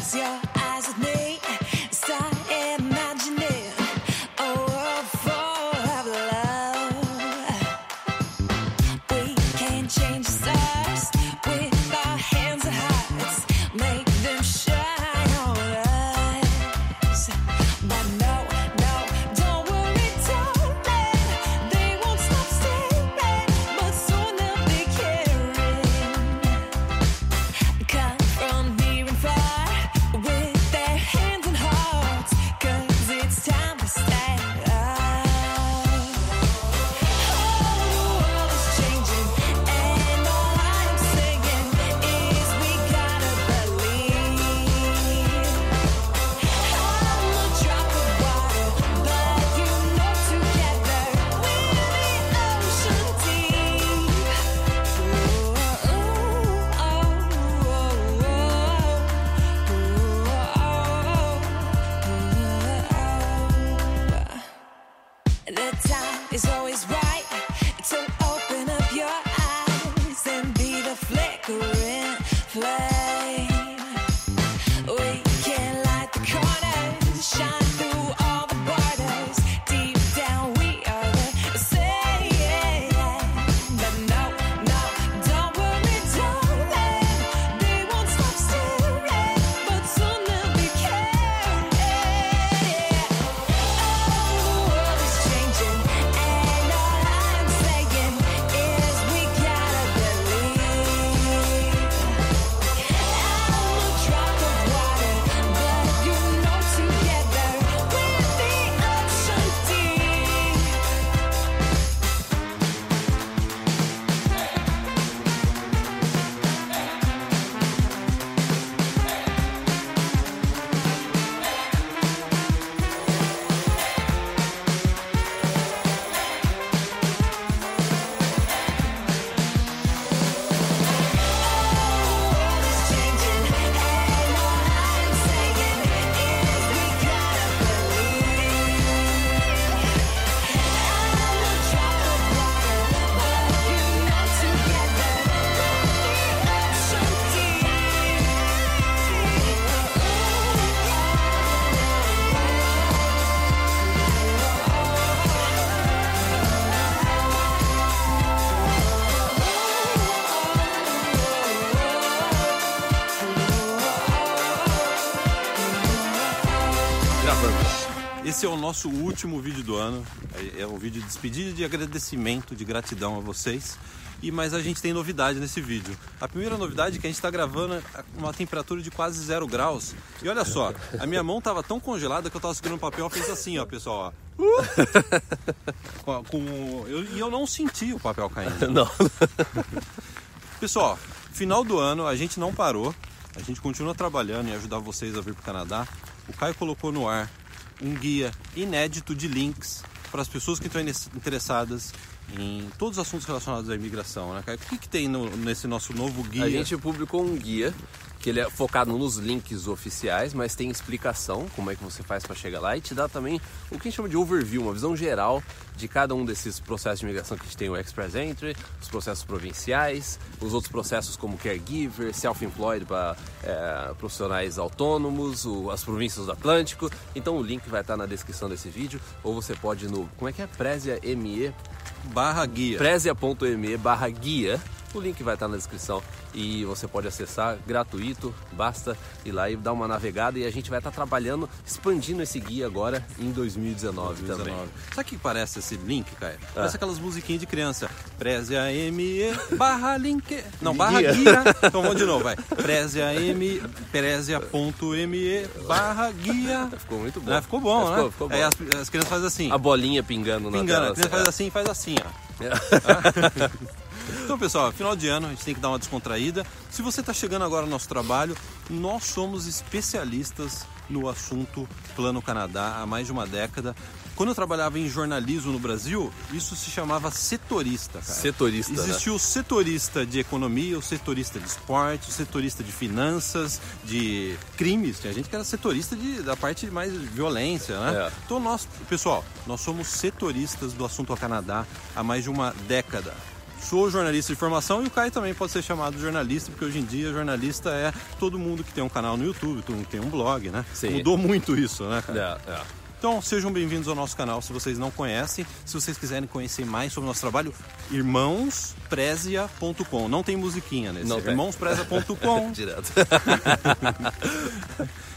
Ciência. Is always right Esse é o nosso último vídeo do ano. É é um vídeo de despedida de agradecimento, de gratidão a vocês. E mas a gente tem novidade nesse vídeo. A primeira novidade é que a gente está gravando uma temperatura de quase zero graus. E olha só, a minha mão tava tão congelada que eu tava segurando papel e fez assim, ó, pessoal, ó. Uh! com, eu- e eu não senti o papel caindo. Não. Pessoal, final do ano a gente não parou. A gente continua trabalhando em ajudar vocês a vir para o Canadá. O Caio colocou no ar um guia inédito de links para as pessoas que estão interessadas em todos os assuntos relacionados à imigração, né, Caio? O que, que tem no- nesse nosso novo guia? A gente publicou um guia que ele é focado nos links oficiais, mas tem explicação como é que você faz para chegar lá e te dá também o que a gente chama de overview, uma visão geral de cada um desses processos de imigração que a gente tem o Express Entry, os processos provinciais, os outros processos como caregiver, self-employed para profissionais autônomos, o- as províncias do Atlântico. Então o link vai estar na descrição desse vídeo ou você pode ir no como é que é Prezia ME Barra guia. prezia.me barra guia. O link vai estar na descrição e você pode acessar gratuito, basta ir lá e dar uma navegada e a gente vai estar trabalhando, expandindo esse guia agora em 2019, também. 19. Sabe o que parece esse link, Caio? Ah. Parece aquelas musiquinhas de criança. Preze a ME barra link. Não, barra Guia. guia. Então vamos de novo, vai. Preze a M, prezia.me barra guia. Ficou muito bom. Ah, ficou bom, É, né? ficou- ficou bom. Aí as, as crianças fazem assim. A bolinha pingando na Pingando, tela. a criança faz assim faz assim, ó. Então, pessoal, final de ano, a gente tem que dar uma descontraída. Se você está chegando agora no nosso trabalho, nós somos especialistas no assunto Plano Canadá há mais de uma década. Quando eu trabalhava em jornalismo no Brasil, isso se chamava setorista, cara. Setorista, né? Existia o setorista de economia, o setorista de esporte, o setorista de finanças, de crimes. Tinha gente que era setorista de- da parte de mais violência, né? É. Então nós, pessoal, nós somos setoristas do assunto ao Canadá há mais de uma década. Sou jornalista de formação e o Caio também pode ser chamado de jornalista, porque hoje em dia jornalista é todo mundo que tem um canal no YouTube, todo mundo que tem um blog, né? Sim. Mudou muito isso, né, cara? É, é. Então sejam bem-vindos ao nosso canal se vocês não conhecem. Se vocês quiserem conhecer mais sobre o nosso trabalho, irmãosprezia.com. Não tem musiquinha nesse. Não irmãosprezia.com. Direto.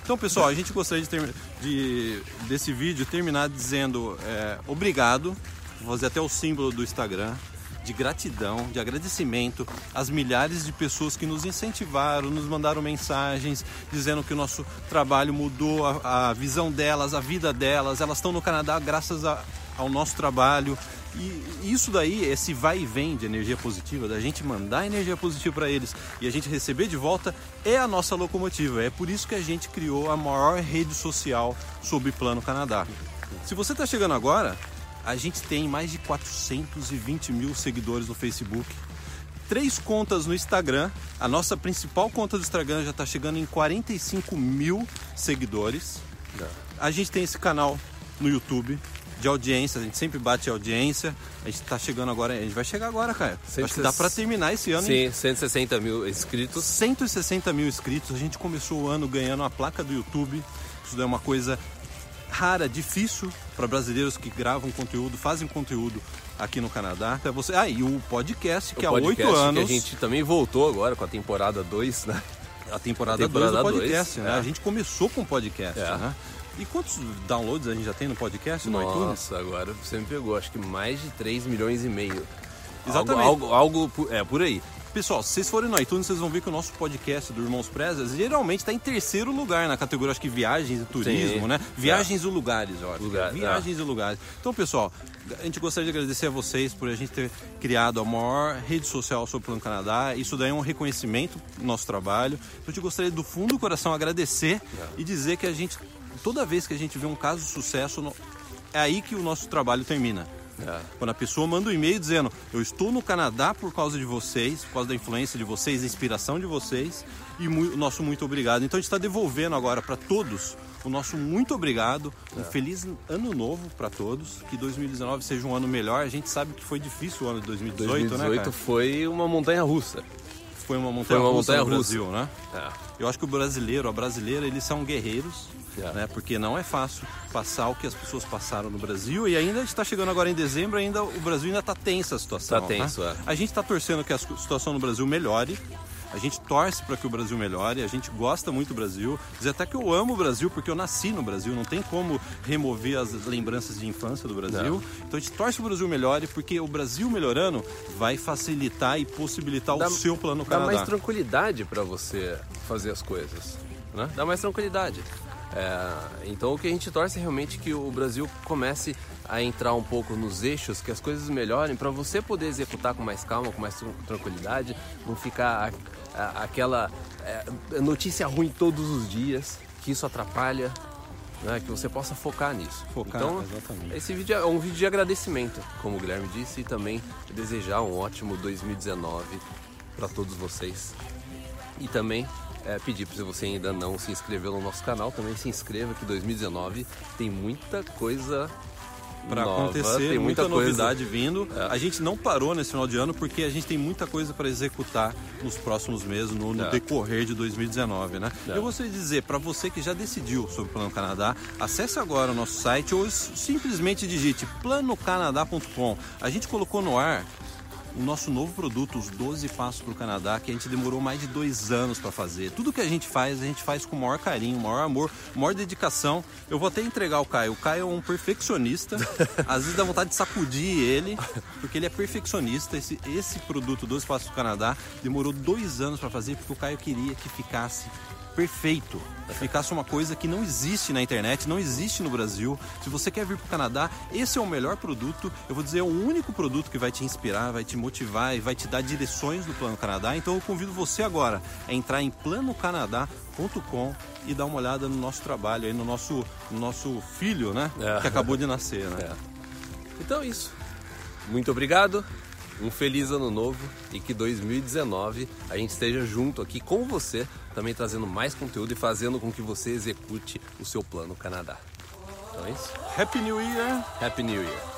Então, pessoal, a gente gostaria de, ter- de- desse vídeo terminar dizendo é, obrigado, vou fazer até o símbolo do Instagram, de gratidão, de agradecimento às milhares de pessoas que nos incentivaram, nos mandaram mensagens dizendo que o nosso trabalho mudou a, a visão delas, a vida delas. Elas estão no Canadá graças a- ao nosso trabalho. E isso daí, esse vai e vem de energia positiva, da gente mandar energia positiva para eles e a gente receber de volta, é a nossa locomotiva. É por isso que a gente criou a maior rede social sobre Plano Canadá. Se você está chegando agora, a gente tem mais de 420 mil seguidores no Facebook, três contas no Instagram. A nossa principal conta do Instagram já está chegando em 45 mil seguidores. A gente tem esse canal no YouTube de audiência, a gente sempre bate audiência. A gente tá chegando agora, a gente vai chegar agora, cara. Acho que dá para terminar esse ano Sim, 160 mil inscritos. 160 mil inscritos. A gente começou o ano ganhando a placa do YouTube. Isso é uma coisa rara, difícil para brasileiros que gravam conteúdo, fazem conteúdo aqui no Canadá. Até você. Ah, e o podcast, que O há oito anos. Que a gente também voltou agora com a temporada 2, né? A temporada 2 temporada do dois, podcast, né? é. A gente começou com podcast, É. né? E quantos downloads a gente já tem no podcast, no iTunes? Nossa, agora você me pegou. Acho que mais de 3 milhões e meio. Exatamente. Algo, algo, algo é, por aí. Pessoal, se vocês forem no iTunes, vocês vão ver que o nosso podcast do Irmãos Prezas geralmente está em terceiro lugar na categoria, acho que viagens e turismo, Sim. né? Viagens e lugares, que é. Lugar, viagens e lugares. Então, pessoal, a gente gostaria de agradecer a vocês por a gente ter criado a maior rede social sobre o Plano Canadá. Isso daí é um reconhecimento do nosso trabalho. Então, a gente gostaria do fundo do coração agradecer e dizer que a gente, toda vez que a gente vê um caso de sucesso, é aí que o nosso trabalho termina. É. Quando a pessoa manda um e-mail dizendo eu estou no Canadá por causa de vocês, por causa da influência de vocês, da inspiração de vocês e mu- o nosso muito obrigado. Então a gente está devolvendo agora para todos o nosso muito obrigado, um feliz ano novo para todos, que 2019 seja um ano melhor. A gente sabe que foi difícil o ano de 2018, 2018 né, cara? foi uma montanha russa. Foi uma montanha, uma russa no. Brasil, né? É. Eu acho que o brasileiro, a brasileira, eles são guerreiros, É. né? Porque não é fácil passar o que as pessoas passaram no Brasil e ainda está chegando agora em dezembro, ainda o Brasil ainda está tensa a situação. Tá tenso, né? é. A gente está torcendo que a situação no Brasil melhore. A gente torce para que o Brasil melhore, a gente gosta muito do Brasil. Dizer até que eu amo o Brasil porque eu nasci no Brasil, não tem como remover as lembranças de infância do Brasil. Não. Então a gente torce para o Brasil melhore porque o Brasil melhorando vai facilitar e possibilitar o seu plano Dá Canadá. mais tranquilidade para você fazer as coisas, né? Dá mais tranquilidade. É, então o que a gente torce é realmente que o Brasil comece a entrar um pouco nos eixos, que as coisas melhorem para você poder executar com mais calma, com mais tran- tranquilidade, não ficar a- a- aquela é, notícia ruim todos os dias, que isso atrapalha, né? que você possa focar nisso. Focar, então, exatamente. esse vídeo é um vídeo de agradecimento, como o Guilherme disse, e também desejar um ótimo 2019 para todos vocês. E também é, pedir para se você ainda não se inscreveu no nosso canal, também se inscreva que 2019 tem muita coisa Para acontecer, tem muita, muita, coisa. novidade vindo. É. A gente não parou nesse final de ano porque a gente tem muita coisa para executar nos próximos meses, no, no É. decorrer de 2019, né? É. Eu gostaria de dizer para você que já decidiu sobre o Plano Canadá, acesse agora o nosso site ou simplesmente digite planocanadá.com. A gente colocou no ar o nosso novo produto, os 12 Passos para o Canadá, que a gente demorou mais de dois anos para fazer. Tudo que a gente faz, a gente faz com o maior carinho, o maior amor, maior dedicação. Eu vou até entregar o Caio. O Caio é um perfeccionista. Às vezes dá vontade de sacudir ele, porque ele é perfeccionista. Esse, esse produto, 12 Passos para o Canadá, demorou dois anos para fazer, porque o Caio queria que ficasse perfeito. Ficasse uma coisa que não existe na internet, não existe no Brasil. Se você quer vir para o Canadá, esse é o melhor produto. Eu vou dizer, é o único produto que vai te inspirar, vai te motivar e vai te dar direções do Plano Canadá. Então eu convido você agora a entrar em planocanadá.com e dar uma olhada no nosso trabalho, aí no nosso, no nosso filho, né? É. Que acabou de nascer, né? É. Então é isso. Muito obrigado. Um feliz ano novo e que 2019 a gente esteja junto aqui com você, também trazendo mais conteúdo e fazendo com que você execute o seu plano Canadá. Então é isso. Happy New Year! Happy New Year!